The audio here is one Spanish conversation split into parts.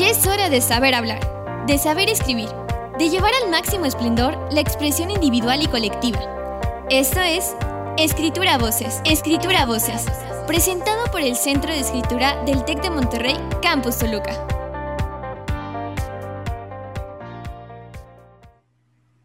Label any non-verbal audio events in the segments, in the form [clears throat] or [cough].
Ya es hora de saber hablar, de saber escribir, de llevar al máximo esplendor la expresión individual y colectiva. Esto es Escritura Voces, Escritura Voces, presentado por el Centro de Escritura del TEC de Monterrey, Campus Toluca.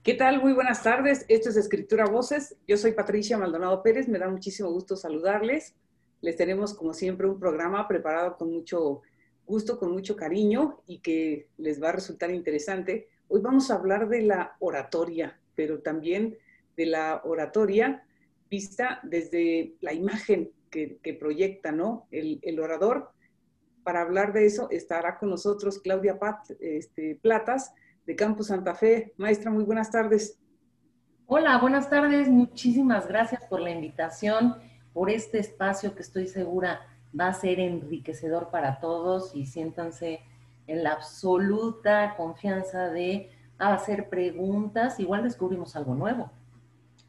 ¿Qué tal? Muy buenas tardes. Esto es Escritura Voces. Yo soy Patricia Maldonado Pérez. Me da muchísimo gusto saludarles. Les tenemos, como siempre, un programa preparado con mucho gusto, con mucho cariño y que les va a resultar interesante. Hoy vamos a hablar de la oratoria, pero también de la oratoria vista desde la imagen que, proyecta ¿no? el, orador. Para hablar de eso estará con nosotros Claudia Pat, este, Platas de Campus Santa Fe. Maestra, muy buenas tardes. Hola, buenas tardes. Muchísimas gracias por la invitación, por este espacio que estoy segura va a ser enriquecedor para todos y siéntanse en la absoluta confianza de hacer preguntas. Igual descubrimos algo nuevo.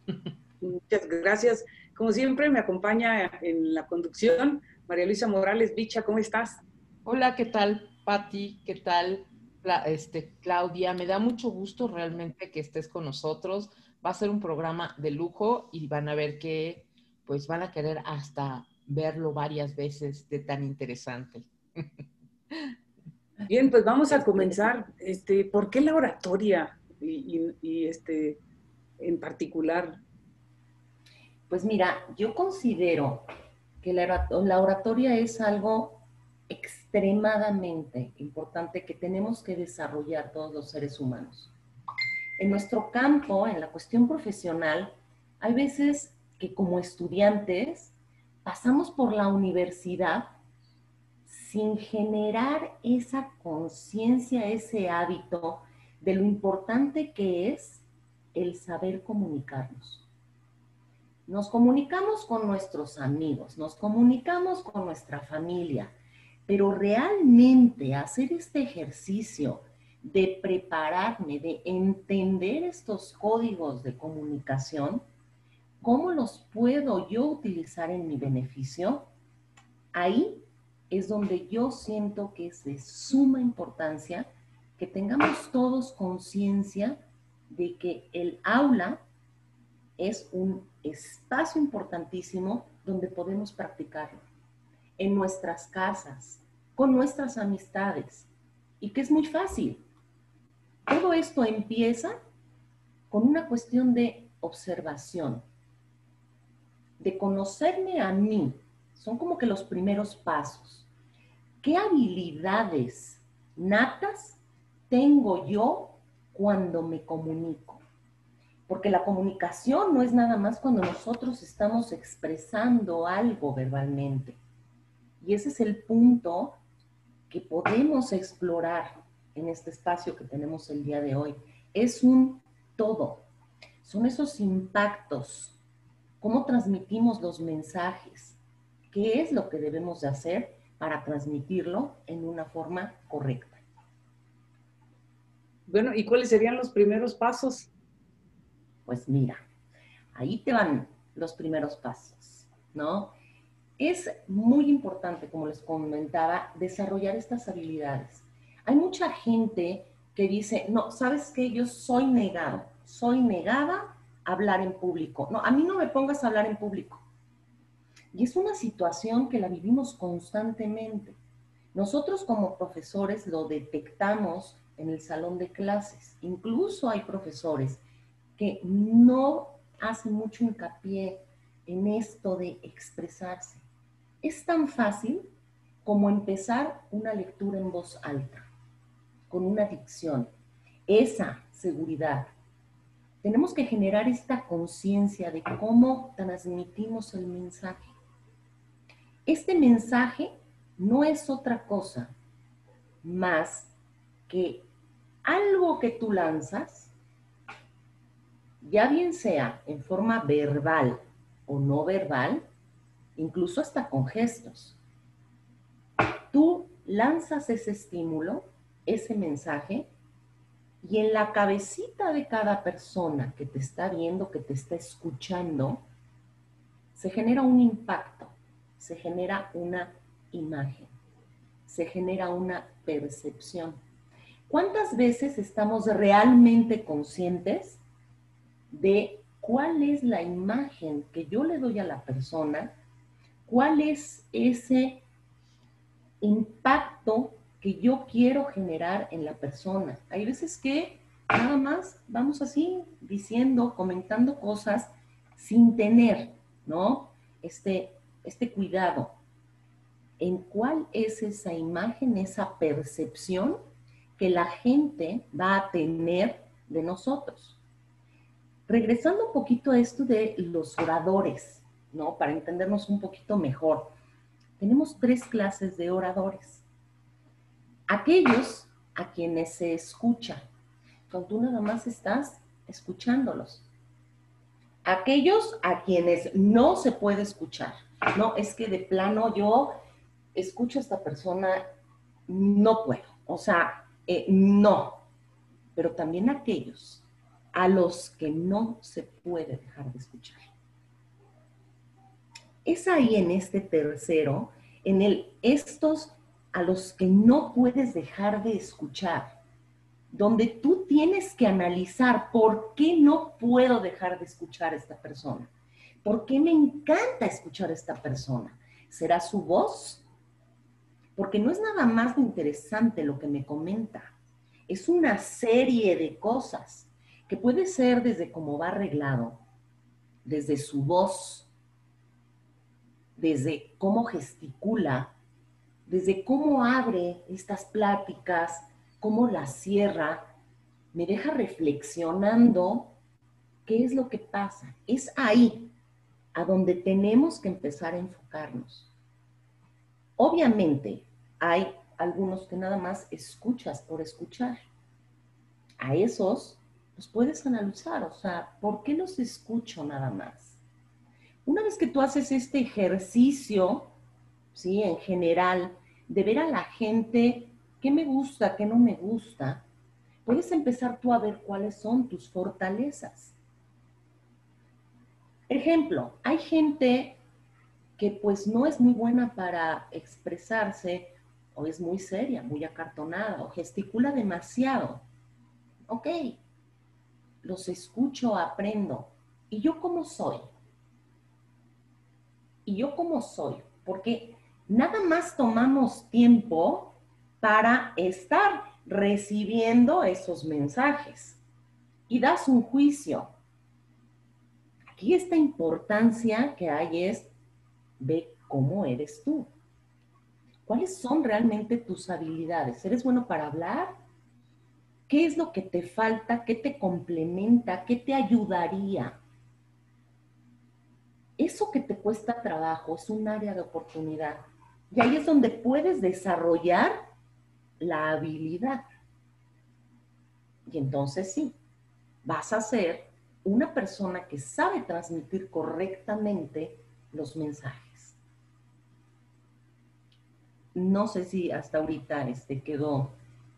[laughs] Muchas gracias. Como siempre, me acompaña en la conducción María Luisa Morales. Bicha, ¿cómo estás? Hola, ¿qué tal, Patti? ¿Qué tal, este, Claudia? Me da mucho gusto realmente que estés con nosotros. Va a ser un programa de lujo y van a ver que pues van a querer hasta verlo varias veces de tan interesante. Bien, pues vamos a comenzar. [laughs] Este, ¿Por qué la oratoria y, este, en particular? Pues mira, yo considero que la, la oratoria es algo extremadamente importante que tenemos que desarrollar todos los seres humanos. En nuestro campo, en la cuestión profesional, hay veces que como estudiantes pasamos por la universidad sin generar esa conciencia, ese hábito de lo importante que es el saber comunicarnos. Nos comunicamos con nuestros amigos, nos comunicamos con nuestra familia, pero realmente hacer este ejercicio de prepararme, de entender estos códigos de comunicación, ¿Cómo los puedo yo utilizar en mi beneficio? Ahí es donde yo siento que es de suma importancia que tengamos todos conciencia de que el aula es un espacio importantísimo donde podemos practicarlo. En nuestras casas, con nuestras amistades. Y que es muy fácil. Todo esto empieza con una cuestión de observación de conocerme a mí, son como que los primeros pasos. ¿Qué habilidades natas tengo yo cuando me comunico? Porque la comunicación no es nada más cuando nosotros estamos expresando algo verbalmente. Y ese es el punto que podemos explorar en este espacio que tenemos el día de hoy. Es un todo. Son esos impactos cómo transmitimos los mensajes, qué es lo que debemos de hacer para transmitirlo en una forma correcta. Bueno, ¿y cuáles serían los primeros pasos? Pues mira, ahí te van los primeros pasos, ¿no? Es muy importante, como les comentaba, desarrollar estas habilidades. Hay mucha gente que dice, no, ¿sabes qué? Yo soy negado, soy negada hablar en público. No, a mí no me pongas a hablar en público. Y es una situación que la vivimos constantemente. Nosotros como profesores lo detectamos en el salón de clases. Incluso hay profesores que no hacen mucho hincapié en esto de expresarse. Es tan fácil como empezar una lectura en voz alta, con una dicción. Esa seguridad, tenemos que generar esta conciencia de cómo transmitimos el mensaje. Este mensaje no es otra cosa más que algo que tú lanzas, ya bien sea en forma verbal o no verbal, incluso hasta con gestos. Tú lanzas ese estímulo, ese mensaje, y en la cabecita de cada persona que te está viendo, que te está escuchando, se genera un impacto, se genera una imagen, se genera una percepción. ¿Cuántas veces estamos realmente conscientes de cuál es la imagen que yo le doy a la persona? ¿Cuál es ese impacto que yo quiero generar en la persona? Hay veces que nada más vamos así diciendo, comentando cosas sin tener, ¿no? Este, este cuidado en cuál es esa imagen, esa percepción que la gente va a tener de nosotros. Regresando un poquito a esto de los oradores, ¿no? Para entendernos un poquito mejor. Tenemos tres clases de oradores. Aquellos a quienes se escucha, cuando tú nada más estás escuchándolos. Aquellos a quienes no se puede escuchar. No, es que de plano yo escucho a esta persona, no puedo. O sea, eh, no. Pero también aquellos a los que no se puede dejar de escuchar. Es ahí en este tercero, en el estos a los que no puedes dejar de escuchar, donde tú tienes que analizar por qué no puedo dejar de escuchar a esta persona. ¿Por qué me encanta escuchar a esta persona? ¿Será su voz? porque no es nada más interesante lo que me comenta, es una serie de cosas que puede ser desde cómo va arreglado, desde su voz, desde cómo gesticula, desde cómo abre estas pláticas, cómo las cierra, me deja reflexionando qué es lo que pasa. Es ahí a donde tenemos que empezar a enfocarnos. Obviamente, hay algunos que nada más escuchas por escuchar. A esos los puedes analizar, o sea, ¿por qué los escucho nada más? Una vez que tú haces este ejercicio, ¿sí? En general, de ver a la gente qué me gusta, qué no me gusta, puedes empezar tú a ver cuáles son tus fortalezas. Ejemplo, hay gente que pues no es muy buena para expresarse o es muy seria, muy acartonada, o gesticula demasiado. Ok, los escucho, aprendo. ¿Y yo cómo soy? ¿Y yo cómo soy? Porque nada más tomamos tiempo para estar recibiendo esos mensajes y das un juicio. Aquí esta importancia que hay es, ve cómo eres tú. ¿Cuáles son realmente tus habilidades? ¿Eres bueno para hablar? ¿Qué es lo que te falta? ¿Qué te complementa? ¿Qué te ayudaría? Eso que te cuesta trabajo es un área de oportunidad. Y ahí es donde puedes desarrollar la habilidad. Y entonces sí, vas a ser una persona que sabe transmitir correctamente los mensajes. No sé si hasta ahorita este, quedó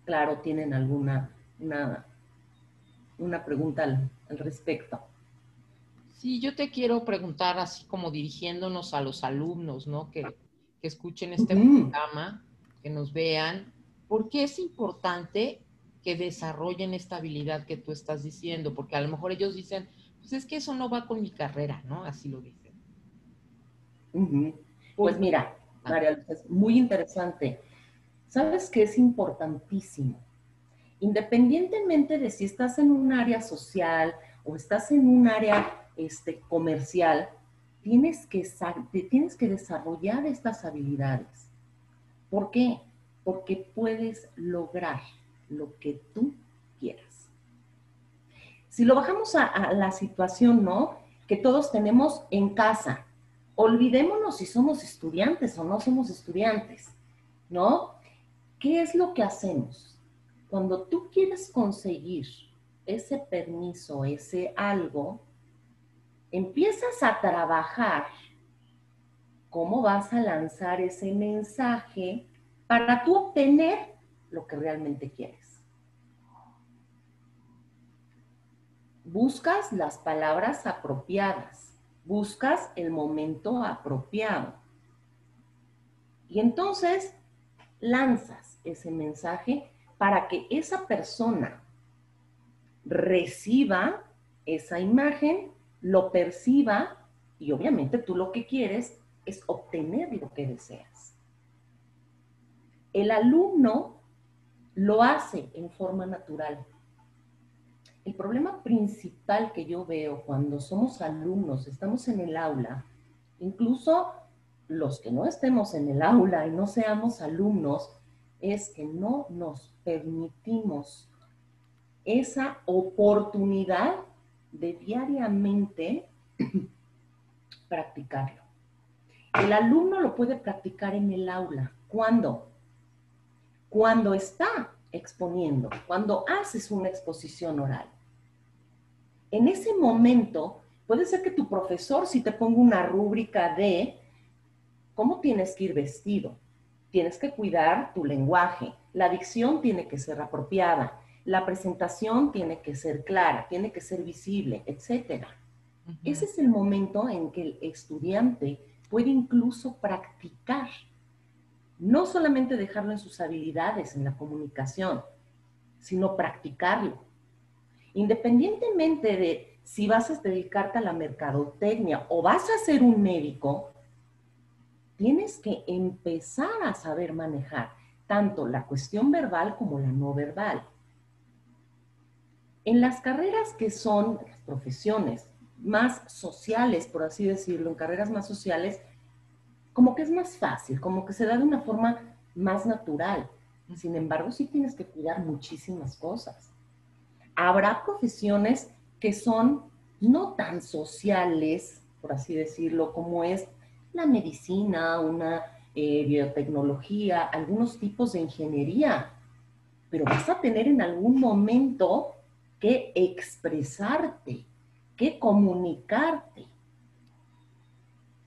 claro, tienen alguna una, una pregunta al, respecto. Sí, yo te quiero preguntar, así como dirigiéndonos a los alumnos, ¿no? Que, escuchen este programa, que nos vean, ¿por qué es importante que desarrollen esta habilidad que tú estás diciendo? Porque a lo mejor ellos dicen, pues es que eso no va con mi carrera, ¿no? Así lo dicen. Pues mira, María Luisa, muy interesante. ¿Sabes qué es importantísimo? Independientemente de si estás en un área social o estás en un área este, comercial, tienes que, tienes que desarrollar estas habilidades. ¿Por qué? Porque puedes lograr lo que tú quieras. Si lo bajamos a, a la situación, ¿no? Que todos tenemos en casa, olvidémonos si somos estudiantes o no somos estudiantes, ¿no? ¿Qué es lo que hacemos? Cuando tú quieres conseguir ese permiso, ese algo, empiezas a trabajar cómo vas a lanzar ese mensaje para tú obtener lo que realmente quieres. Buscas las palabras apropiadas buscas el momento apropiado. Y entonces lanzas ese mensaje para que esa persona reciba esa imagen, lo perciba y obviamente tú lo que quieres es obtener lo que deseas. El alumno lo hace en forma natural. El problema principal que yo veo cuando somos alumnos, estamos en el aula, incluso los que no estemos en el aula y no seamos alumnos, es que no nos permitimos esa oportunidad de diariamente [clears throat] practicarlo. El alumno lo puede practicar en el aula. ¿Cuándo? Cuando está exponiendo, cuando haces una exposición oral. En ese momento, puede ser que tu profesor, si te ponga una rúbrica de cómo tienes que ir vestido, tienes que cuidar tu lenguaje, la dicción tiene que ser apropiada, la presentación tiene que ser clara, tiene que ser visible, etc. Ese es el momento en que el estudiante puede incluso practicar, no solamente dejarlo en sus habilidades en la comunicación, sino practicarlo. Independientemente de si vas a dedicarte a la mercadotecnia o vas a ser un médico, tienes que empezar a saber manejar tanto la cuestión verbal como la no verbal. En las carreras que son las profesiones más sociales, por así decirlo, en carreras más sociales, como que es más fácil, como que se da de una forma más natural. Sin embargo, sí tienes que cuidar muchísimas cosas. Habrá profesiones que son no tan sociales, por así decirlo, como es la medicina, una eh, biotecnología, algunos tipos de ingeniería, pero vas a tener en algún momento que expresarte, que comunicarte.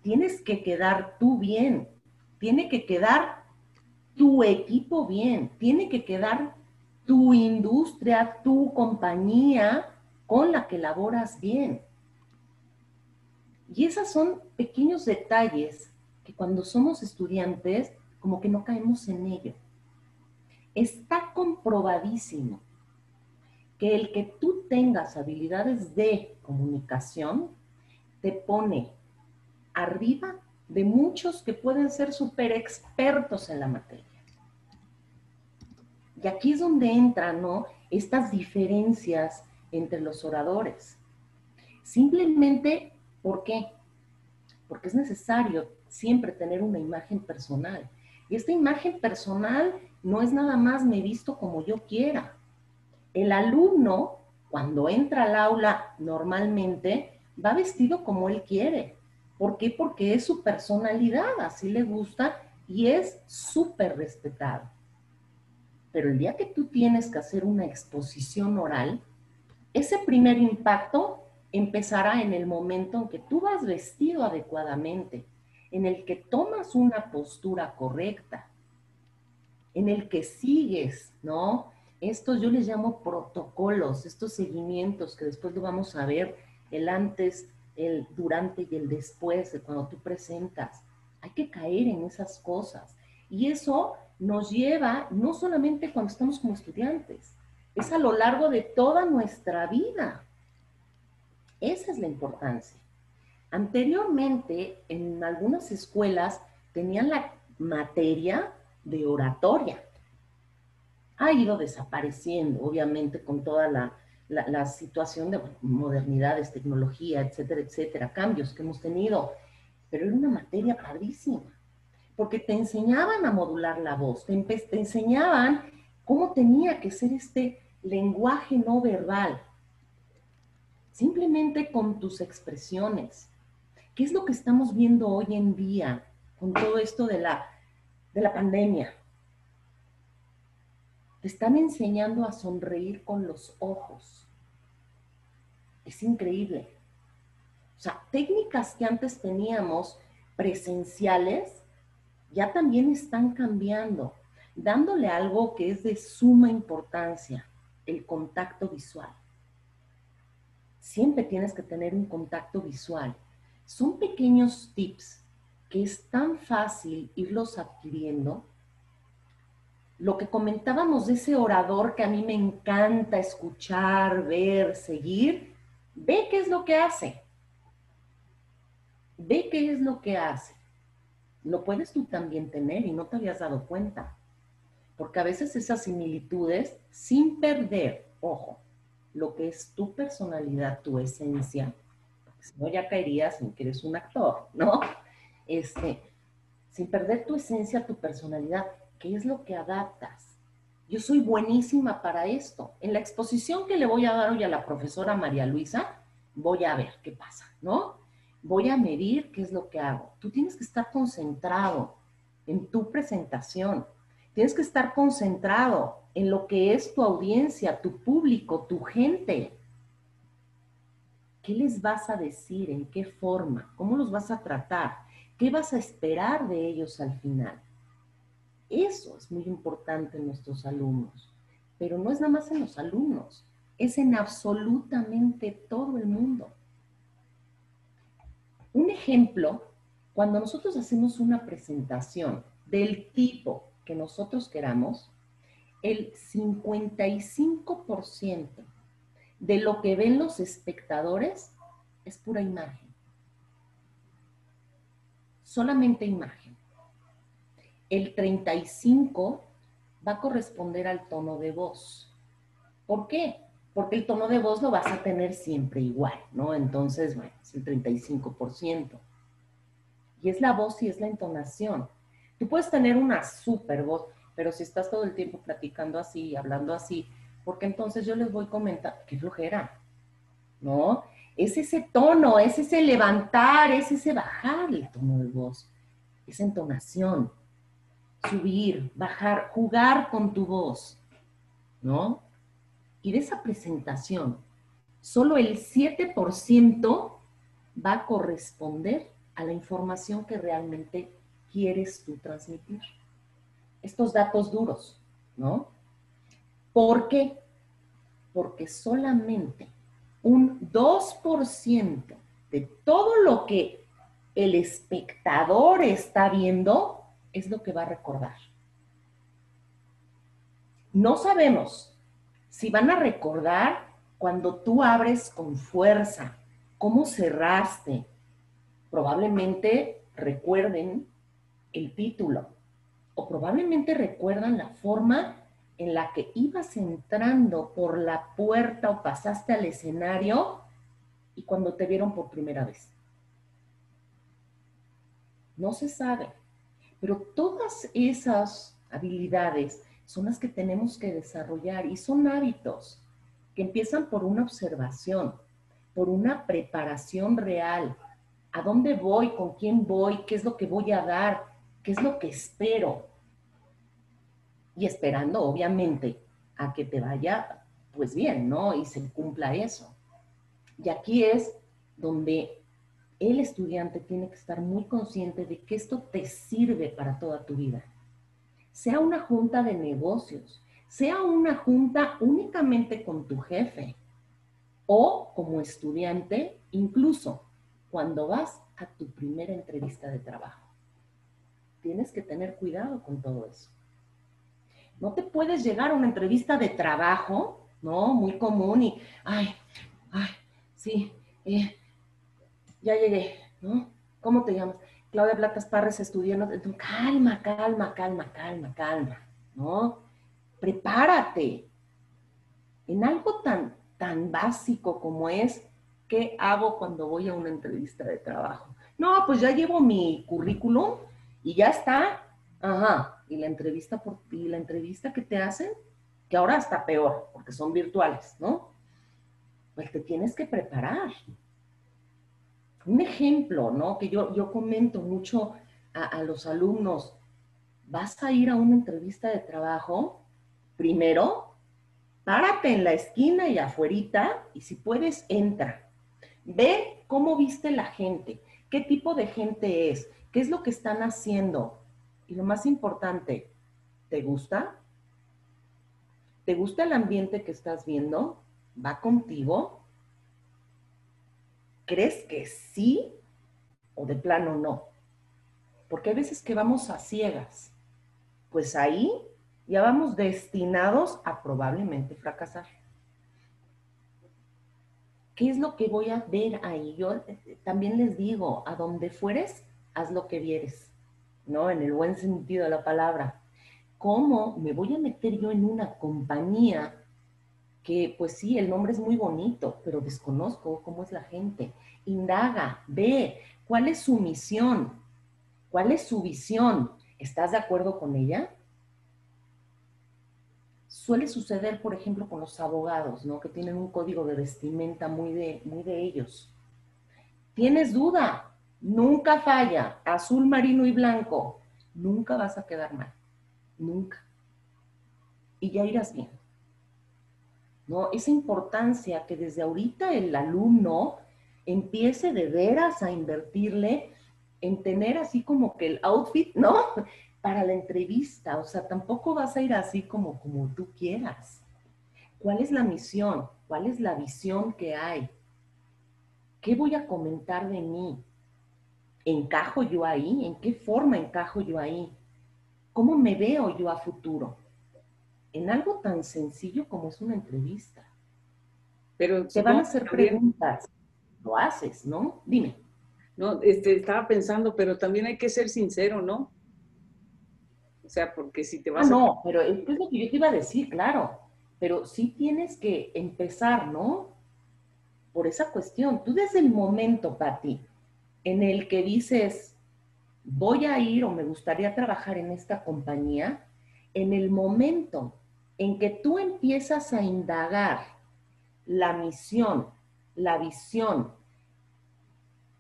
Tienes que quedar tú bien, tiene que quedar tu equipo bien, tiene que quedar tu industria, tu compañía con la que laboras bien. Y esos son pequeños detalles que cuando somos estudiantes como que no caemos en ello. Está comprobadísimo que el que tú tengas habilidades de comunicación te pone arriba de muchos que pueden ser súper expertos en la materia. Y aquí es donde entran, ¿no? Estas diferencias entre los oradores. Simplemente ¿Por qué? Porque es necesario siempre tener una imagen personal. Y esta imagen personal no es nada más me visto como yo quiera. El alumno, cuando entra al aula normalmente, va vestido como él quiere. ¿Por qué? Porque es su personalidad, así le gusta y es súper respetado. Pero el día que tú tienes que hacer una exposición oral, ese primer impacto empezará en el momento en que tú vas vestido adecuadamente, en el que tomas una postura correcta, en el que sigues, ¿no? Estos yo les llamo protocolos, estos seguimientos que después lo vamos a ver, el antes, el durante y el después de cuando tú presentas. Hay que caer en esas cosas. Y eso nos lleva no solamente cuando estamos como estudiantes, es a lo largo de toda nuestra vida. Esa es la importancia. Anteriormente, en algunas escuelas tenían la materia de oratoria. Ha ido desapareciendo, obviamente, con toda la, situación de modernidades, tecnología, etcétera, etcétera, cambios que hemos tenido. Pero era una materia padrísima, porque te enseñaban a modular la voz, te, te enseñaban cómo tenía que ser este lenguaje no verbal simplemente con tus expresiones. ¿Qué es lo que estamos viendo hoy en día con todo esto de la, de la pandemia? Te están enseñando a sonreír con los ojos. Es increíble. O sea, técnicas que antes teníamos presenciales ya también están cambiando, dándole algo que es de suma importancia, el contacto visual siempre tienes que tener un contacto visual. Son pequeños tips que es tan fácil irlos adquiriendo lo que comentábamos de ese orador que a mí me encanta escuchar, ver, seguir, ve qué es lo que hace. Ve qué es lo que hace. Lo puedes tú también tener y no te habías dado cuenta. Porque a veces esas similitudes, sin perder, ojo, lo que es tu personalidad, tu esencia, si no ya caerías en que eres un actor, ¿no? Este, sin perder tu esencia, tu personalidad, ¿qué es lo que adaptas? Yo soy buenísima para esto. En la exposición que le voy a dar hoy a la profesora María Luisa, voy a ver qué pasa, ¿no? Voy a medir qué es lo que hago. Tú tienes que estar concentrado en tu presentación. Tienes que estar concentrado en lo que es tu audiencia, tu público, tu gente. ¿Qué les vas a decir? ¿En qué forma? ¿Cómo los vas a tratar? ¿Qué vas a esperar de ellos al final? Eso es muy importante en nuestros alumnos, pero no es nada más en los alumnos, es en absolutamente todo el mundo. Un ejemplo, cuando nosotros hacemos una presentación del tipo que nosotros queramos, el 55% de lo que ven los espectadores es pura imagen solamente imagen. El 35 va a corresponder al tono de voz. ¿Por qué? Porque el tono de voz lo vas a tener siempre igual, ¿no? Entonces, bueno, es el 35%. Y es la voz y es la entonación. Tú puedes tener una super voz, pero si estás todo el tiempo platicando así, hablando así, porque entonces yo les voy a comentar, qué flojera, ¿no? es ese tono, es ese levantar, es ese bajar el tono de voz, esa entonación, subir, bajar, jugar con tu voz, ¿no? Y de esa presentación, solo el 7% va a corresponder a la información que realmente quieres tú transmitir. Estos datos duros, ¿no? ¿Por qué? Porque solamente un 2% de todo lo que el espectador está viendo es lo que va a recordar. No sabemos si van a recordar cuando tú abres con fuerza, cómo cerraste. Probablemente recuerden el título o probablemente recuerdan la forma en la que ibas entrando por la puerta o pasaste al escenario y cuando te vieron por primera vez. No se sabe, pero todas esas habilidades son las que tenemos que desarrollar y son hábitos que empiezan por una observación, por una preparación real. ¿A dónde voy? ¿Con quién voy? ¿Qué es lo que voy a dar? ¿Qué es lo que espero? y esperando obviamente a que te vaya pues bien, ¿no? Y se cumpla eso. Y aquí es donde el estudiante tiene que estar muy consciente de que esto te sirve para toda tu vida. Sea una junta de negocios, sea una junta únicamente con tu jefe o como estudiante, incluso cuando vas a tu primera entrevista de trabajo. Tienes que tener cuidado con todo eso. No te puedes llegar a una entrevista de trabajo, ¿no? Muy común y, ay, ay, sí, eh, ya llegué, ¿no? ¿Cómo te llamas? Claudia Platas Parres estudiando. Calma, calma, calma, calma, calma, ¿no? Prepárate. En algo tan, tan básico como es, ¿qué hago cuando voy a una entrevista de trabajo? No, pues ya llevo mi currículum y ya está. Ajá y la entrevista por y la entrevista que te hacen, que ahora está peor, porque son virtuales, ¿no? Pues te tienes que preparar. Un ejemplo, ¿no? Que yo, yo comento mucho a, los alumnos, vas a ir a una entrevista de trabajo, primero, párate en la esquina y afuerita, y si puedes, entra. Ve cómo viste la gente, qué tipo de gente es, qué es lo que están haciendo, y lo más importante, ¿te gusta? ¿Te gusta el ambiente que estás viendo? ¿Va contigo? ¿Crees que sí o de plano no? Porque hay veces que vamos a ciegas. Pues ahí ya vamos destinados a probablemente fracasar. ¿Qué es lo que voy a ver ahí? Yo eh, también les digo, a donde fueres, haz lo que vieres, ¿no? En el buen sentido de la palabra. ¿Cómo me voy a meter yo en una compañía que, pues sí, el nombre es muy bonito, pero desconozco cómo es la gente? Indaga, ve, ¿cuál es su misión? ¿Cuál es su visión? ¿Estás de acuerdo con ella? Suele suceder, por ejemplo, con los abogados, ¿no? Que tienen un código de vestimenta muy de, muy de ellos. ¿Tienes duda? Nunca falla. Azul, marino y blanco. Nunca vas a quedar mal. Nunca. Y ya irás bien. Esa importancia que desde ahorita el alumno empiece de veras a invertirle en tener así como que el outfit, ¿no? [laughs] Para la entrevista, o sea, tampoco vas a ir así como, como tú quieras. ¿Cuál es la misión? ¿Cuál es la visión que hay? ¿Qué voy a comentar de mí? ¿Encajo yo ahí? ¿En qué forma encajo yo ahí? ¿Cómo me veo yo a futuro? En algo tan sencillo como es una entrevista. Pero te van a hacer preguntas. Lo haces, ¿no? Dime. No, este, estaba pensando, pero también hay que ser sincero, ¿no? O sea, porque si te vas ah, no, pero es lo que yo te iba a decir, claro. Pero sí tienes que empezar, ¿no? Por esa cuestión. Tú desde el momento, Pati, en el que dices, voy a ir o me gustaría trabajar en esta compañía, en el momento en que tú empiezas a indagar la misión, la visión,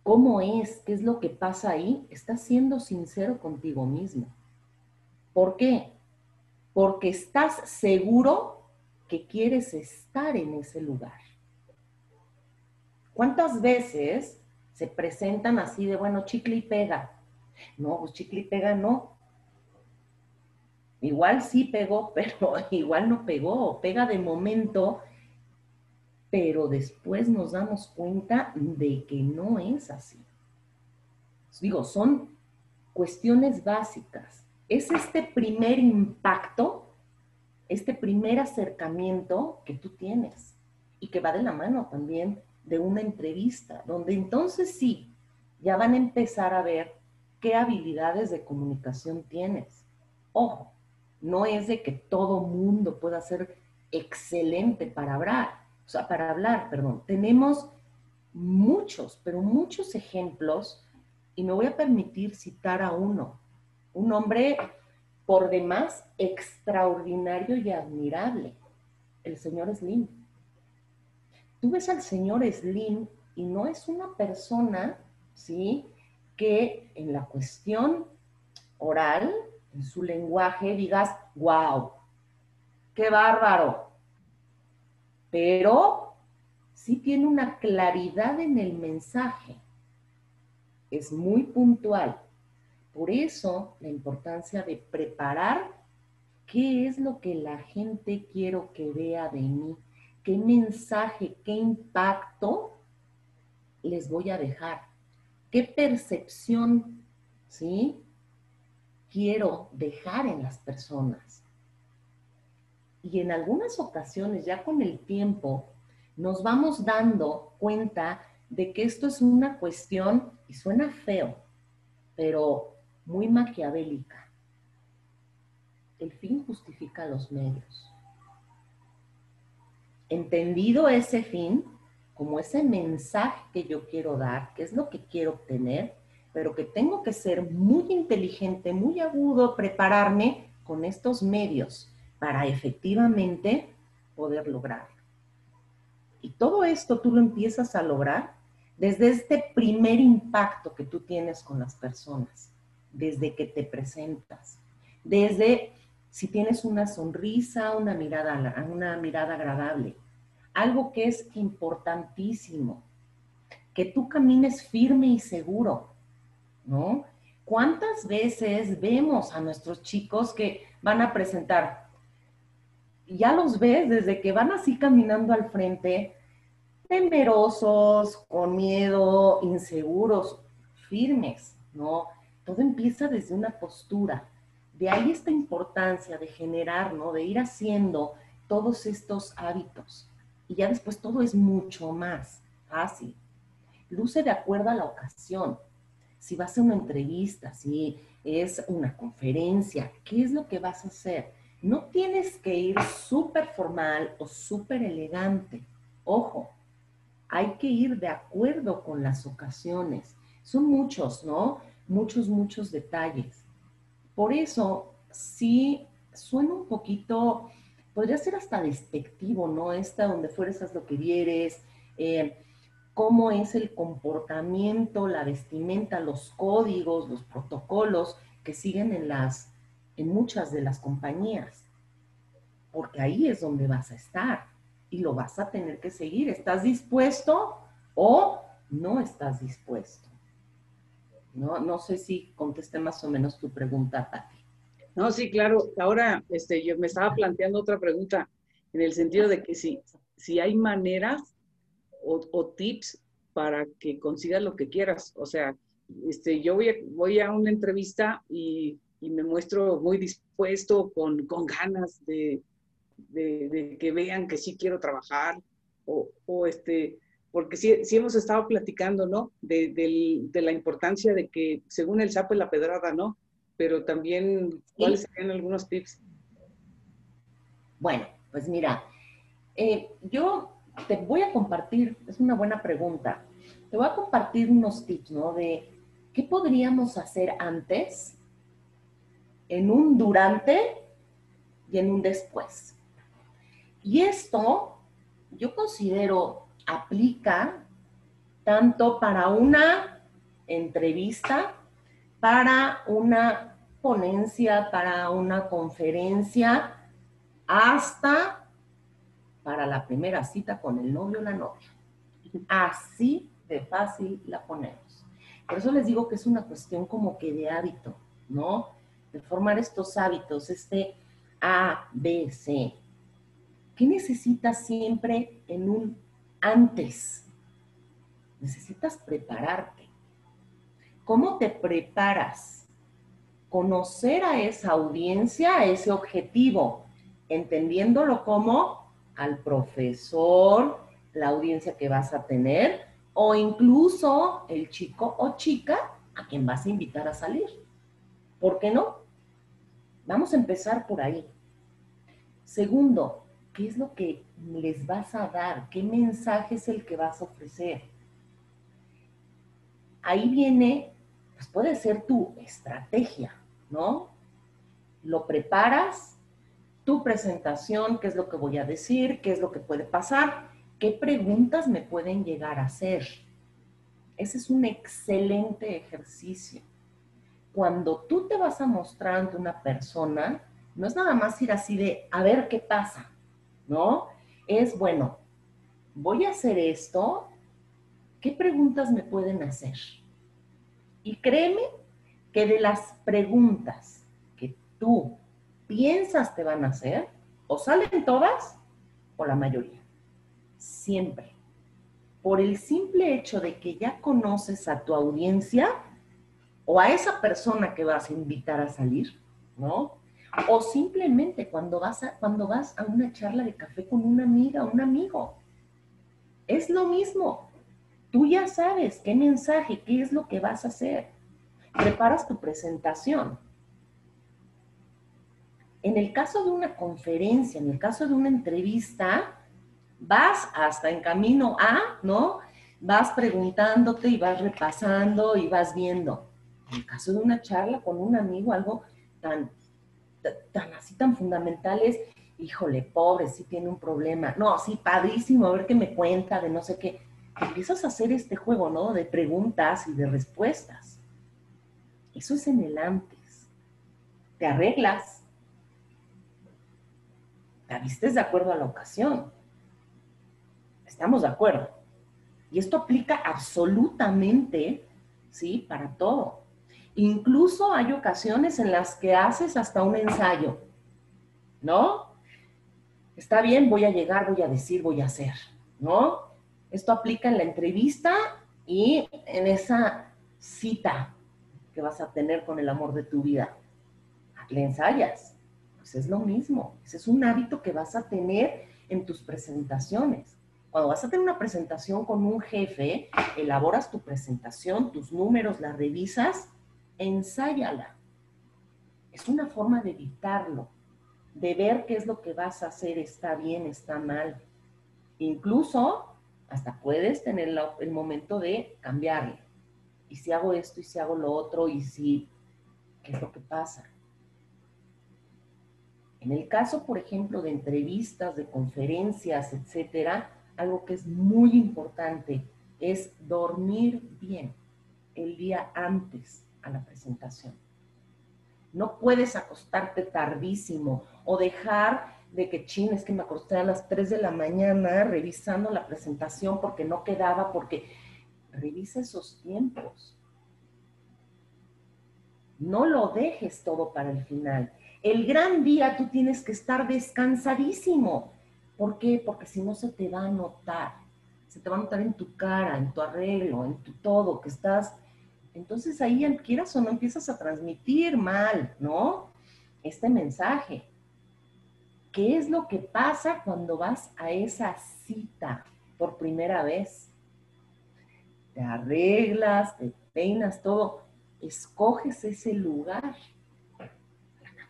cómo es, qué es lo que pasa ahí, estás siendo sincero contigo mismo. ¿Por qué? Porque estás seguro que quieres estar en ese lugar. ¿Cuántas veces se presentan así de, bueno, chicle y pega? No, pues chicle y pega no. Igual sí pegó, [laughs] pero igual no pegó. Pega de momento pero después nos damos cuenta de que no es así. Digo, son cuestiones básicas. Es este primer impacto, este primer acercamiento que tú tienes y que va de la mano también de una entrevista, donde entonces sí, ya van a empezar a ver qué habilidades de comunicación tienes. Ojo, no es de que todo mundo pueda ser excelente para hablar o sea, para hablar, perdón, tenemos muchos, pero muchos ejemplos, y me voy a permitir citar a uno, un hombre por demás extraordinario y admirable, el señor Slim. Tú ves al señor Slim y no es una persona, ¿sí? Que en la cuestión oral, en su lenguaje, digas, wow, qué bárbaro, pero sí tiene una claridad en el mensaje. Es muy puntual. Por eso la importancia de preparar qué es lo que la gente quiero que vea de mí, qué mensaje, qué impacto les voy a dejar, qué percepción, ¿sí? Quiero dejar en las personas. Y en algunas ocasiones, ya con el tiempo, nos vamos dando cuenta de que esto es una cuestión, y suena feo, pero muy maquiavélica. El fin justifica los medios. Entendido ese fin como ese mensaje que yo quiero dar, que es lo que quiero obtener, pero que tengo que ser muy inteligente, muy agudo, prepararme con estos medios para efectivamente poder lograr. Y todo esto tú lo empiezas a lograr desde este primer impacto que tú tienes con las personas, desde que te presentas, desde si tienes una sonrisa, una mirada, una mirada agradable, algo que es importantísimo, que tú camines firme y seguro, ¿Cuántas veces vemos a nuestros chicos que van a presentar, ya los ves desde que van así caminando al frente, temerosos, con miedo, inseguros, firmes, ¿no? Todo empieza desde una postura, de ahí esta importancia de generar, ¿no? De ir haciendo todos estos hábitos. Y ya después todo es mucho más fácil. Luce de acuerdo a la ocasión. Si vas a una entrevista, si es una conferencia, ¿qué es lo que vas a hacer? No tienes que ir súper formal o súper elegante. Ojo, hay que ir de acuerdo con las ocasiones. Son muchos, ¿no? Muchos, muchos detalles. Por eso, sí suena un poquito, podría ser hasta despectivo, ¿no? Esta donde fuerzas lo que vieres, eh, cómo es el comportamiento, la vestimenta, los códigos, los protocolos que siguen en las, en muchas de las compañías. Porque ahí es donde vas a estar y lo vas a tener que seguir. ¿Estás dispuesto o no estás dispuesto? No, no sé si contesté más o menos tu pregunta, Pati. No, sí, claro. Ahora este, yo me estaba planteando otra pregunta en el sentido de que si, si hay maneras o, tips para que consigas lo que quieras. O sea, este, yo voy a, voy a una entrevista y, me muestro muy dispuesto, con, ganas de, de, que vean que sí quiero trabajar, o, o este, porque sí, sí, hemos estado platicando, ¿no? De, de, la importancia de que según el sapo y la pedrada, ¿no? Pero también, ¿cuáles serían algunos tips? Bueno, pues mira, eh, yo te voy a compartir, es una buena pregunta, te voy a compartir unos tips, ¿no? De qué podríamos hacer antes, en un durante y en un después. Y esto yo considero aplica tanto para una entrevista, para una ponencia, para una conferencia, hasta para la primera cita con el novio o la novia. Así de fácil la ponemos. Por eso les digo que es una cuestión como que de hábito, ¿no? De formar estos hábitos, este A, B, C. ¿Qué necesitas siempre en un antes? Necesitas prepararte. ¿Cómo te preparas? Conocer a esa audiencia, a ese objetivo, entendiéndolo como al profesor, la audiencia que vas a tener, o incluso el chico o chica a quien vas a invitar a salir. ¿Por qué no? Vamos a empezar por ahí. Segundo, ¿qué es lo que les vas a dar? ¿Qué mensaje es el que vas a ofrecer? Ahí viene, pues puede ser tu estrategia, ¿no? Lo preparas tu presentación, qué es lo que voy a decir, qué es lo que puede pasar, qué preguntas me pueden llegar a hacer. Ese es un excelente ejercicio. Cuando tú te vas a mostrar ante una persona, no es nada más ir así de a ver qué pasa, ¿no? Es bueno, voy a hacer esto, ¿qué preguntas me pueden hacer? Y créeme que de las preguntas que tú piensas te van a hacer, o salen todas o la mayoría. Siempre. Por el simple hecho de que ya conoces a tu audiencia o a esa persona que vas a invitar a salir, ¿no? O simplemente cuando vas a, cuando vas a una charla de café con una amiga o un amigo. Es lo mismo. Tú ya sabes qué mensaje, qué es lo que vas a hacer. Preparas tu presentación en el caso de una conferencia, en el caso de una entrevista, vas hasta en camino a, ¿no? Vas preguntándote y vas repasando y vas viendo. En el caso de una charla con un amigo, algo tan, tan así, tan fundamental es, híjole, pobre, sí tiene un problema. No, sí, padrísimo, a ver qué me cuenta de no sé qué. Empiezas a hacer este juego, ¿no? De preguntas y de respuestas. Eso es en el antes. Te arreglas, la vistes de acuerdo a la ocasión. Estamos de acuerdo. Y esto aplica absolutamente, ¿sí? Para todo. Incluso hay ocasiones en las que haces hasta un ensayo, ¿no? Está bien, voy a llegar, voy a decir, voy a hacer, ¿no? Esto aplica en la entrevista y en esa cita que vas a tener con el amor de tu vida. le ensayas. Pues es lo mismo. Ese es un hábito que vas a tener en tus presentaciones. Cuando vas a tener una presentación con un jefe, elaboras tu presentación, tus números, la revisas, ensáyala. Es una forma de evitarlo, de ver qué es lo que vas a hacer, está bien, está mal. Incluso hasta puedes tener el momento de cambiarle. Y si hago esto y si hago lo otro y si, ¿qué es lo que pasa? En el caso, por ejemplo, de entrevistas, de conferencias, etcétera, algo que es muy importante es dormir bien el día antes a la presentación. No puedes acostarte tardísimo o dejar de que chin, es que me acosté a las 3 de la mañana revisando la presentación porque no quedaba, porque revisa esos tiempos. No lo dejes todo para el final. El gran día tú tienes que estar descansadísimo. ¿Por qué? Porque si no se te va a notar. Se te va a notar en tu cara, en tu arreglo, en tu todo, que estás... Entonces ahí quieras o no empiezas a transmitir mal, ¿no? Este mensaje. ¿Qué es lo que pasa cuando vas a esa cita por primera vez? Te arreglas, te peinas, todo. Escoges ese lugar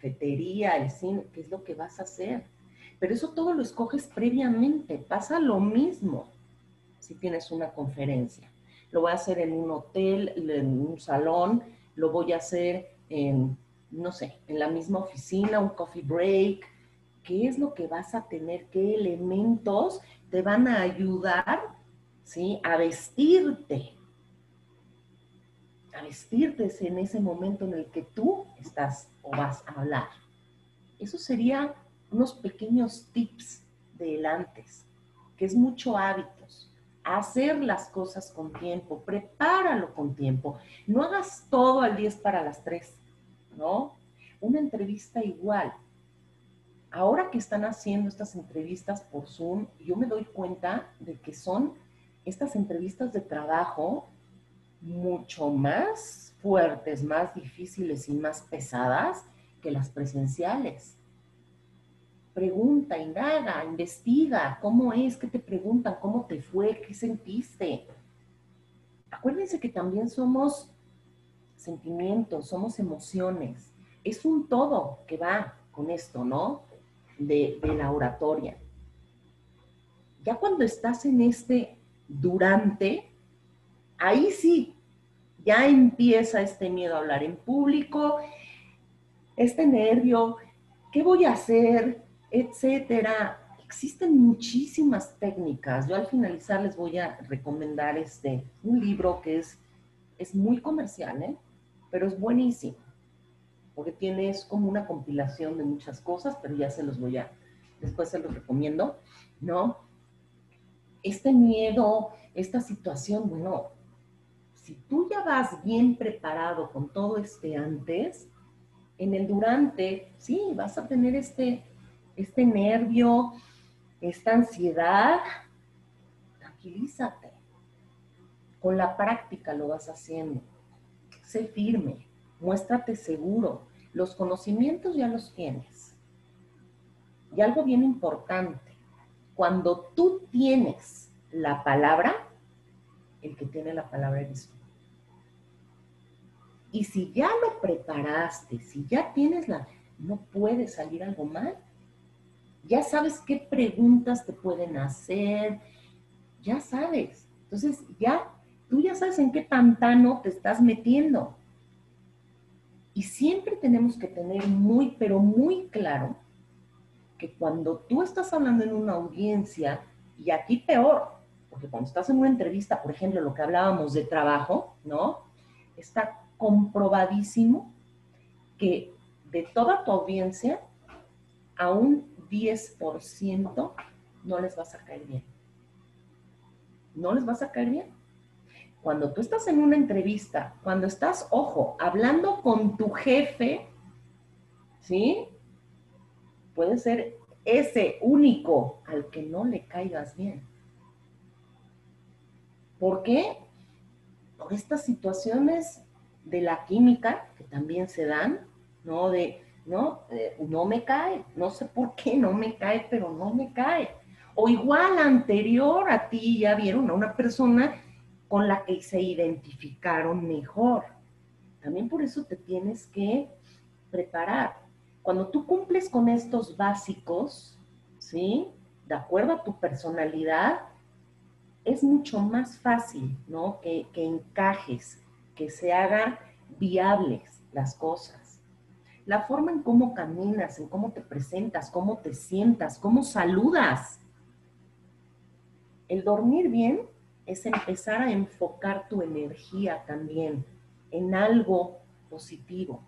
cafetería, el cine, qué es lo que vas a hacer. Pero eso todo lo escoges previamente. Pasa lo mismo si tienes una conferencia. Lo voy a hacer en un hotel, en un salón, lo voy a hacer en, no sé, en la misma oficina, un coffee break. ¿Qué es lo que vas a tener? ¿Qué elementos te van a ayudar ¿sí? a vestirte? A vestirte en ese momento en el que tú estás o vas a hablar. Eso sería unos pequeños tips del antes, que es mucho hábitos. Hacer las cosas con tiempo, prepáralo con tiempo. No hagas todo al 10 para las 3, ¿no? Una entrevista igual. Ahora que están haciendo estas entrevistas por Zoom, yo me doy cuenta de que son estas entrevistas de trabajo mucho más fuertes, más difíciles y más pesadas que las presenciales. Pregunta, indaga, investiga, ¿cómo es? ¿Qué te preguntan? ¿Cómo te fue? ¿Qué sentiste? Acuérdense que también somos sentimientos, somos emociones. Es un todo que va con esto, ¿no? De la oratoria. Ya cuando estás en este durante, ahí sí, ya empieza este miedo a hablar en público, este nervio, ¿qué voy a hacer? Etcétera. Existen muchísimas técnicas. Yo al finalizar les voy a recomendar este, un libro que es, es muy comercial, ¿eh? pero es buenísimo, porque tiene como una compilación de muchas cosas, pero ya se los voy a, después se los recomiendo, ¿no? Este miedo, esta situación, bueno, si tú ya vas bien preparado con todo este antes, en el durante, sí, vas a tener este, este nervio, esta ansiedad, tranquilízate. Con la práctica lo vas haciendo. Sé firme, muéstrate seguro. Los conocimientos ya los tienes. Y algo bien importante, cuando tú tienes la palabra, el que tiene la palabra eres tú. Y si ya lo preparaste, si ya tienes la, no puede salir algo mal. Ya sabes qué preguntas te pueden hacer, ya sabes. Entonces ya, tú ya sabes en qué pantano te estás metiendo. Y siempre tenemos que tener muy, pero muy claro que cuando tú estás hablando en una audiencia, y aquí peor, porque cuando estás en una entrevista, por ejemplo, lo que hablábamos de trabajo, ¿no? Está comprobadísimo que de toda tu audiencia, a un 10% no les vas a caer bien. No les vas a caer bien. Cuando tú estás en una entrevista, cuando estás, ojo, hablando con tu jefe, ¿sí? Puede ser ese único al que no le caigas bien. ¿Por qué? Por estas situaciones de la química que también se dan, ¿no? De, ¿no? No me cae, no sé por qué no me cae, pero no me cae. O igual anterior a ti ya vieron a una persona con la que se identificaron mejor. También por eso te tienes que preparar. Cuando tú cumples con estos básicos, ¿sí? De acuerdo a tu personalidad, es mucho más fácil, ¿no? Que, que encajes, que se hagan viables las cosas. La forma en cómo caminas, en cómo te presentas, cómo te sientas, cómo saludas. El dormir bien es empezar a enfocar tu energía también en algo positivo.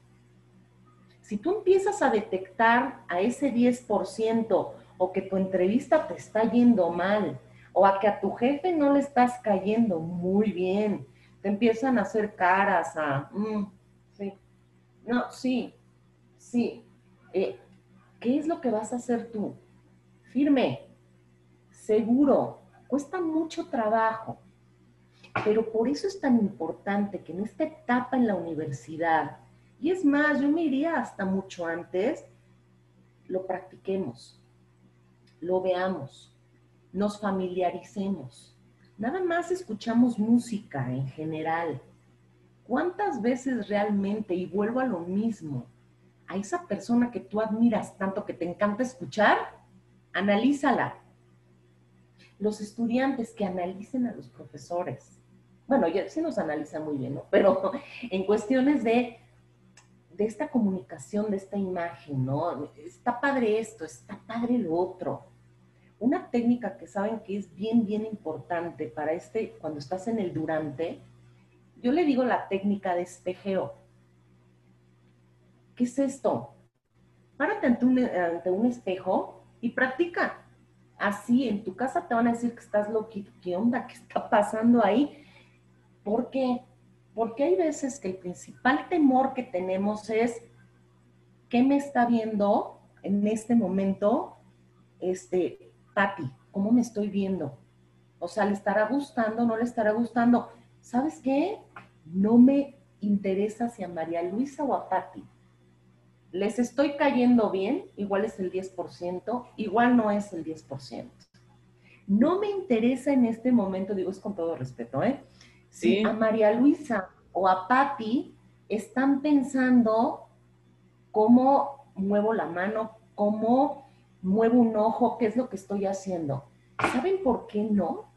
Si tú empiezas a detectar a ese 10% o que tu entrevista te está yendo mal, o a que a tu jefe no le estás cayendo muy bien, te empiezan a hacer caras a, mm, sí, no, sí, sí, eh, ¿qué es lo que vas a hacer tú? Firme, seguro, cuesta mucho trabajo, pero por eso es tan importante que en esta etapa en la universidad, y es más, yo me iría hasta mucho antes, lo practiquemos, lo veamos, nos familiaricemos. Nada más escuchamos música en general. ¿Cuántas veces realmente, y vuelvo a lo mismo, a esa persona que tú admiras tanto, que te encanta escuchar, analízala. Los estudiantes que analicen a los profesores. Bueno, ya sí nos analizan muy bien, ¿no? Pero [laughs] en cuestiones de, de esta comunicación, de esta imagen, ¿no? Está padre esto, está padre lo otro una técnica que saben que es bien, bien importante para este, cuando estás en el durante, yo le digo la técnica de espejeo. ¿Qué es esto? Párate ante un, ante un espejo y practica. Así, en tu casa te van a decir que estás loquito. ¿Qué onda? ¿Qué está pasando ahí? ¿Por qué? Porque hay veces que el principal temor que tenemos es, ¿qué me está viendo en este momento este, Patti, ¿cómo me estoy viendo? O sea, ¿le estará gustando? ¿No le estará gustando? ¿Sabes qué? No me interesa si a María Luisa o a Patti. Les estoy cayendo bien, igual es el 10%, igual no es el 10%. No me interesa en este momento, digo es con todo respeto, ¿eh? Si a María Luisa o a Patti están pensando cómo muevo la mano, cómo muevo un ojo, ¿qué es lo que estoy haciendo? ¿Saben por qué no?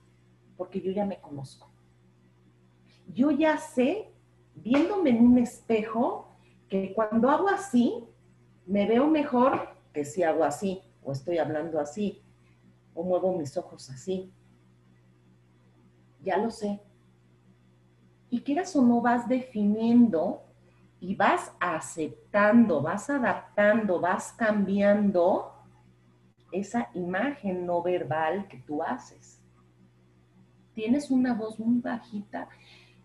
Porque yo ya me conozco. Yo ya sé, viéndome en un espejo, que cuando hago así, me veo mejor que si hago así, o estoy hablando así, o muevo mis ojos así. Ya lo sé. Y quieras o no vas definiendo y vas aceptando, vas adaptando, vas cambiando esa imagen no verbal que tú haces. Tienes una voz muy bajita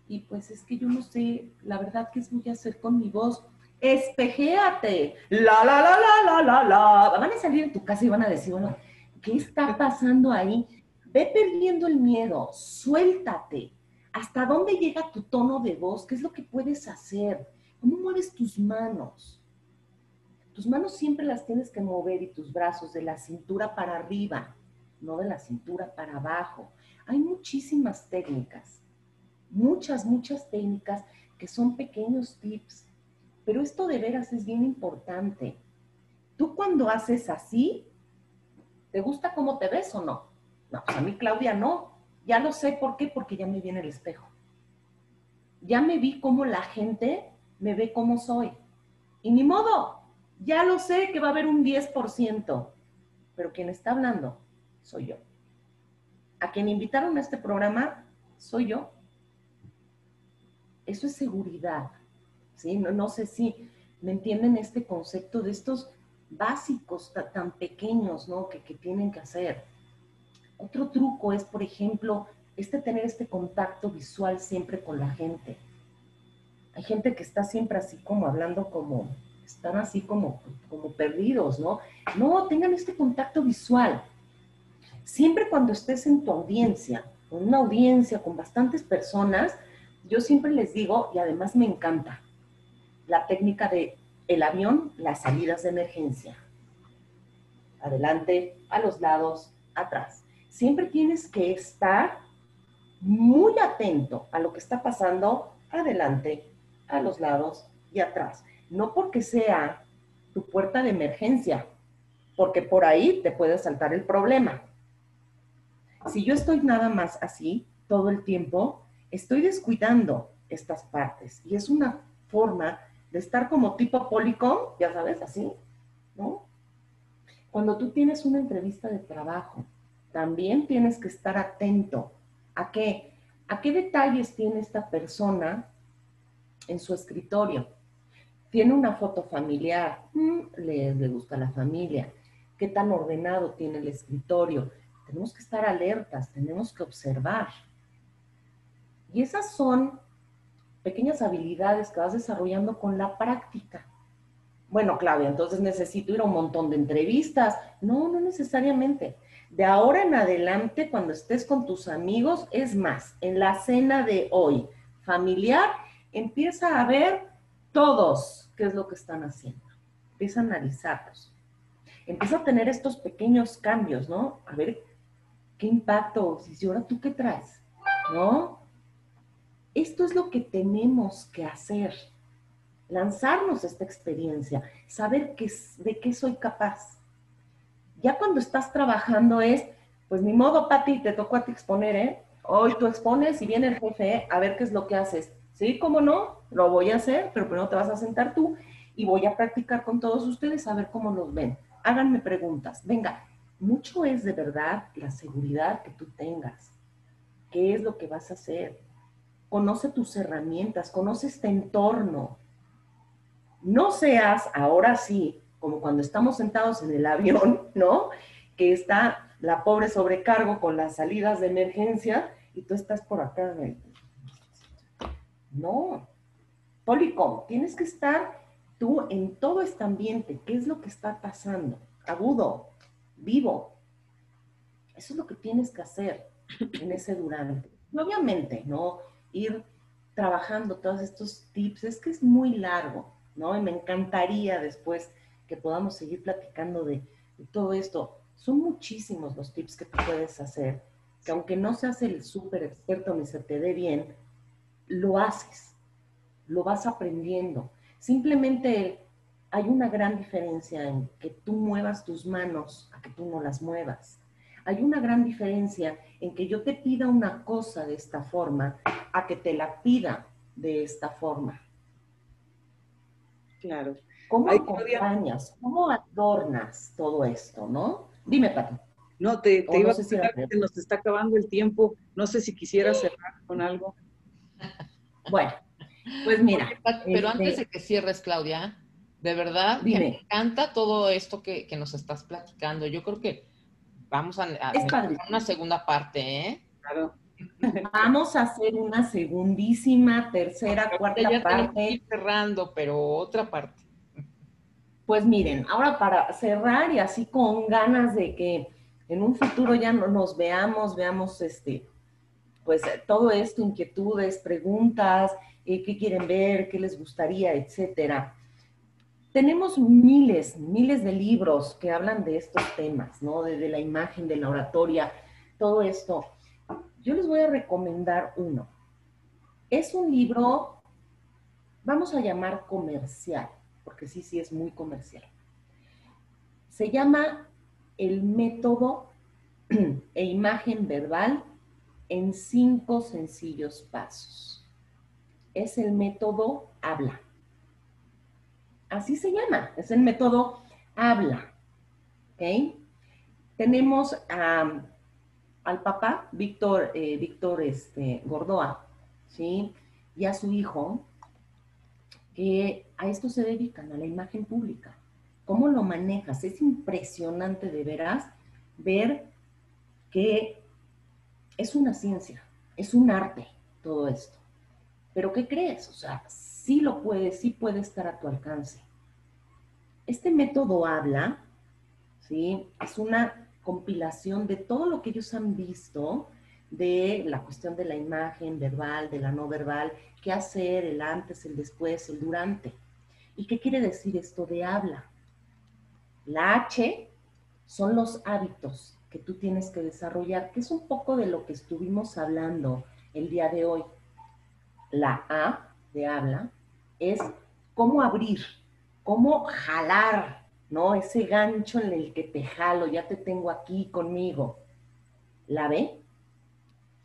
y pues es que yo no sé, la verdad, qué voy a hacer con mi voz. Espejéate. La, la, la, la, la, la, la. Van a salir en tu casa y van a decir, bueno, ¿qué está [laughs] pasando ahí? Ve perdiendo el miedo, suéltate. ¿Hasta dónde llega tu tono de voz? ¿Qué es lo que puedes hacer? ¿Cómo mueves tus manos? Tus manos siempre las tienes que mover y tus brazos de la cintura para arriba, no de la cintura para abajo. Hay muchísimas técnicas, muchas, muchas técnicas que son pequeños tips, pero esto de veras es bien importante. Tú cuando haces así, ¿te gusta cómo te ves o no? No, pues a mí Claudia no. Ya lo sé por qué, porque ya me viene el espejo. Ya me vi cómo la gente me ve como soy. Y ni modo, ya lo sé que va a haber un 10%, pero quien está hablando soy yo. A quien invitaron a este programa soy yo. Eso es seguridad. ¿sí? No, sé si me entienden este concepto de estos básicos tan pequeños ¿no? que, que tienen que hacer. Otro truco es, por ejemplo, este tener este contacto visual siempre con la gente. Hay gente que está siempre así como hablando como están así como, como perdidos, ¿no? No, tengan este contacto visual. Siempre cuando estés en tu audiencia, con una audiencia con bastantes personas, yo siempre les digo, y además me encanta, la técnica de el avión, las salidas de emergencia. Adelante, a los lados, atrás. Siempre tienes que estar muy atento a lo que está pasando adelante, a los lados y atrás. No porque sea tu puerta de emergencia, porque por ahí te puede saltar el problema. Si yo estoy nada más así todo el tiempo, estoy descuidando estas partes y es una forma de estar como tipo policom, ya sabes, así, ¿no? Cuando tú tienes una entrevista de trabajo, también tienes que estar atento a qué, a qué detalles tiene esta persona en su escritorio. Tiene una foto familiar, mm, le, le gusta la familia, qué tan ordenado tiene el escritorio. Tenemos que estar alertas, tenemos que observar. Y esas son pequeñas habilidades que vas desarrollando con la práctica. Bueno, Claudia, entonces necesito ir a un montón de entrevistas. No, no necesariamente. De ahora en adelante, cuando estés con tus amigos, es más, en la cena de hoy familiar, empieza a ver todos qué es lo que están haciendo. Empieza a analizarlos. Empieza a tener estos pequeños cambios, ¿no? A ver qué impacto, si ahora tú qué traes, ¿no? Esto es lo que tenemos que hacer, lanzarnos esta experiencia, saber qué, de qué soy capaz. Ya cuando estás trabajando es, pues ni modo, Pati, te tocó a ti exponer, ¿eh? Hoy tú expones y viene el jefe, ¿eh? a ver qué es lo que haces. Sí, cómo no, lo voy a hacer, pero primero te vas a sentar tú y voy a practicar con todos ustedes a ver cómo los ven. Háganme preguntas. Venga, mucho es de verdad la seguridad que tú tengas. ¿Qué es lo que vas a hacer? conoce tus herramientas, conoce este entorno. No seas, ahora sí, como cuando estamos sentados en el avión, [laughs] ¿no? Que está la pobre sobrecargo con las salidas de emergencia y tú estás por acá. No. Policom, tienes que estar tú en todo este ambiente. ¿Qué es lo que está pasando? Agudo, vivo. Eso es lo que tienes que hacer en ese durante. obviamente, no ir trabajando todos estos tips. Es que es muy largo, ¿no? Y me encantaría después que podamos seguir platicando de, todo esto. Son muchísimos los tips que tú puedes hacer, que aunque no seas el súper experto ni se te dé bien, lo haces, lo vas aprendiendo. Simplemente hay una gran diferencia en que tú muevas tus manos a que tú no las muevas. Hay una gran diferencia en que yo te pida una cosa de esta forma a que te la pida de esta forma. Claro. ¿Cómo acompañas? ¿Cómo adornas todo esto, no? Dime, Pati. No, te, iba a decir que nos está acabando el tiempo. No sé si quisiera cerrar con algo. Bueno, pues mira. pero antes este de que cierres, Claudia, de verdad, me encanta todo esto que, nos estás platicando. Yo creo que vamos a, a una segunda parte, ¿eh? Claro. Vamos a hacer una segundísima, tercera, cuarta ya parte. cerrando, pero otra parte. Pues miren, ahora para cerrar y así con ganas de que en un futuro ya nos veamos, veamos este, pues todo esto, inquietudes, preguntas, eh, qué quieren ver, qué les gustaría, etcétera. Tenemos miles, miles de libros que hablan de estos temas, ¿no? de la imagen, de la oratoria, todo esto. Yo les voy a recomendar uno. Es un libro, vamos a llamar comercial, porque sí, sí es muy comercial. Se llama El método [clears throat] e imagen verbal en cinco sencillos pasos. Es el método habla. Así se llama, es el método habla. ¿Ok? Tenemos al papá, Víctor, eh, Víctor este, Gordoa, ¿sí? Y a su hijo, que a esto se dedican, a la imagen pública. ¿Cómo lo manejas? Es impresionante de veras ver que es una ciencia, es un arte todo esto. Pero ¿qué crees? O sea, sí lo puedes, sí puede estar a tu alcance. Este método habla, ¿sí? Es una compilación de todo lo que ellos han visto de la cuestión de la imagen verbal, de la no verbal, qué hacer, el antes, el después, el durante. ¿Y qué quiere decir esto de habla? La H son los hábitos que tú tienes que desarrollar, que es un poco de lo que estuvimos hablando el día de hoy. La A de habla es cómo abrir, cómo jalar, ¿no? Ese gancho en el que te jalo, ya te tengo aquí conmigo. La B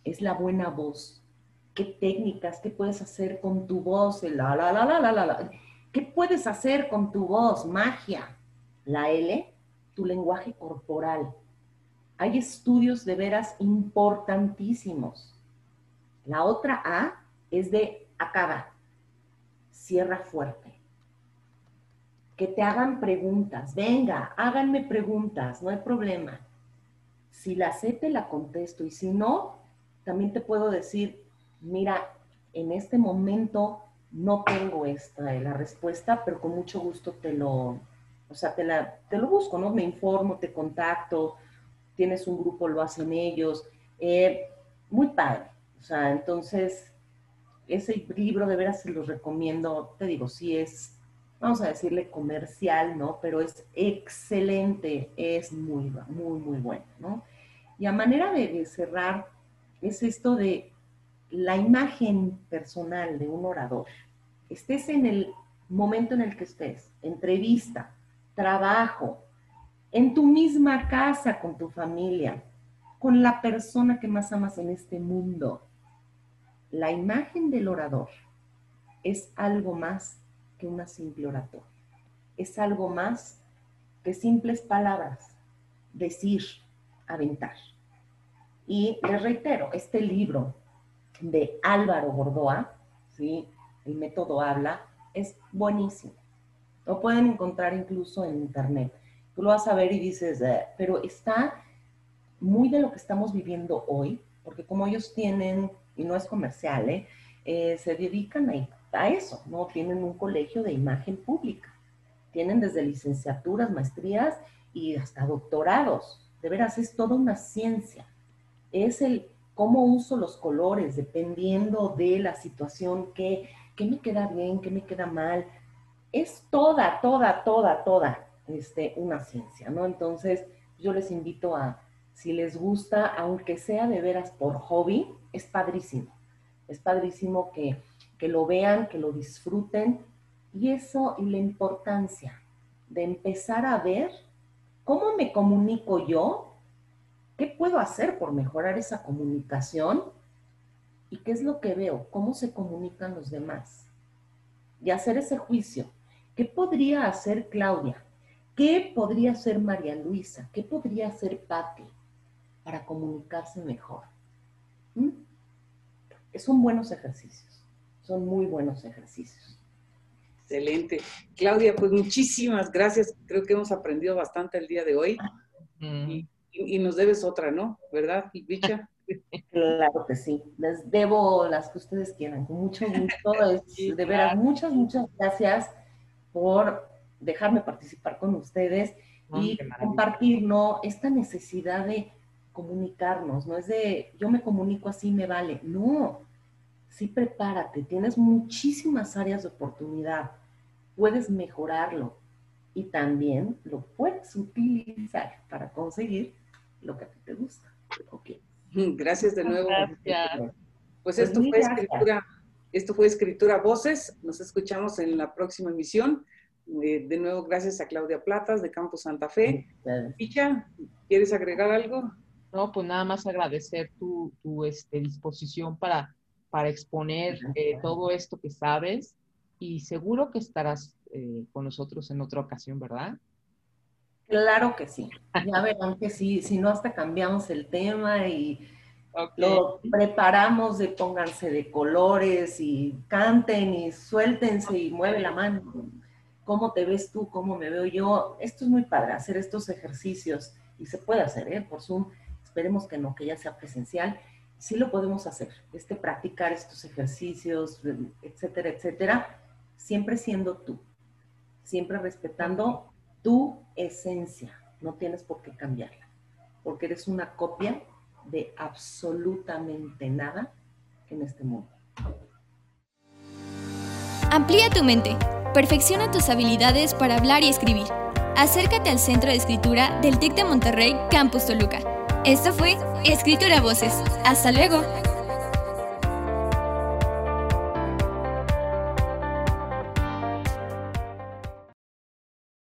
es la buena voz. ¿Qué técnicas, qué puedes hacer con tu voz? La, la, la, la, la, la. ¿Qué puedes hacer con tu voz? Magia. La L, tu lenguaje corporal. Hay estudios de veras importantísimos. La otra A es de acaba, cierra fuerte. Que te hagan preguntas. Venga, háganme preguntas, no hay problema. Si la sé, te la contesto. Y si no, también te puedo decir, mira, en este momento no tengo esta, la respuesta, pero con mucho gusto te lo, o sea, te, la, te lo busco, ¿no? Me informo, te contacto, tienes un grupo, lo hacen ellos. Eh, muy padre. O sea, entonces, ese libro de veras se los recomiendo, te digo, sí es, vamos a decirle comercial, ¿no? Pero es excelente, es muy, muy, muy bueno, ¿no? Y a manera de cerrar, es esto de la imagen personal de un orador. Estés en el momento en el que estés, entrevista, trabajo, en tu misma casa con tu familia, con la persona que más amas en este mundo. La imagen del orador es algo más que una simple oratoria. Es algo más que simples palabras, decir, aventar. Y les reitero, este libro de Álvaro Gordoa, ¿sí? El método habla, es buenísimo. Lo pueden encontrar incluso en internet. Tú lo vas a ver y dices, eh", pero está muy de lo que estamos viviendo hoy, porque como ellos tienen, y no es comercial, ¿eh? Eh, se dedican a, eso, ¿no? Tienen un colegio de imagen pública. Tienen desde licenciaturas, maestrías y hasta doctorados. De veras, es toda una ciencia. Es el cómo uso los colores dependiendo de la situación, qué, qué me queda bien, qué me queda mal, es toda, toda, toda, toda este, una ciencia, ¿no? Entonces, yo les invito a, si les gusta, aunque sea de veras por hobby, es padrísimo. Es padrísimo que, que lo vean, que lo disfruten. Y eso y la importancia de empezar a ver cómo me comunico yo, qué puedo hacer por mejorar esa comunicación y qué es lo que veo, cómo se comunican los demás. Y hacer ese juicio ¿Qué podría hacer Claudia? ¿Qué podría hacer María Luisa? ¿Qué podría hacer Patti para comunicarse mejor? ¿Mm? Son buenos ejercicios, son muy buenos ejercicios. Excelente. Claudia, pues muchísimas gracias. Creo que hemos aprendido bastante el día de hoy. Mm. Y, nos debes otra, ¿no? ¿Verdad, Bicha? [laughs] Claro que sí. Les debo las que ustedes quieran, con mucho gusto. [laughs] de veras, muchas, muchas gracias por dejarme participar con ustedes y compartir, ¿no? Esta necesidad de comunicarnos, no es de yo me comunico así, me vale. No, sí prepárate, tienes muchísimas áreas de oportunidad, puedes mejorarlo y también lo puedes utilizar para conseguir lo que a ti te gusta. Okay. [laughs] Gracias de nuevo. Gracias. Pues, pues esto fue escritura esto fue Escritura Voces. Nos escuchamos en la próxima emisión. Eh, de nuevo, gracias a Claudia Platas de Campo Santa Fe. Picha, ¿quieres agregar algo? No, pues nada más agradecer tu, este, disposición para, para exponer eh, todo esto que sabes y seguro que estarás eh, con nosotros en otra ocasión, ¿verdad? Claro que sí. Ya verán que sí, si no hasta cambiamos el tema y lo preparamos de pónganse de colores y canten y suéltense y mueve la mano. ¿Cómo te ves tú? ¿Cómo me veo yo? Esto es muy padre, hacer estos ejercicios y se puede hacer, ¿eh? Por Zoom. Esperemos que no, que ya sea presencial. Sí lo podemos hacer, este practicar estos ejercicios, etcétera, etcétera, siempre siendo tú, siempre respetando tu esencia. No tienes por qué cambiarla, porque eres una copia de absolutamente nada en este mundo. Amplía tu mente. Perfecciona tus habilidades para hablar y escribir. Acércate al Centro de Escritura del TEC de Monterrey, Campus Toluca. Esto fue Escritura Voces. Hasta luego.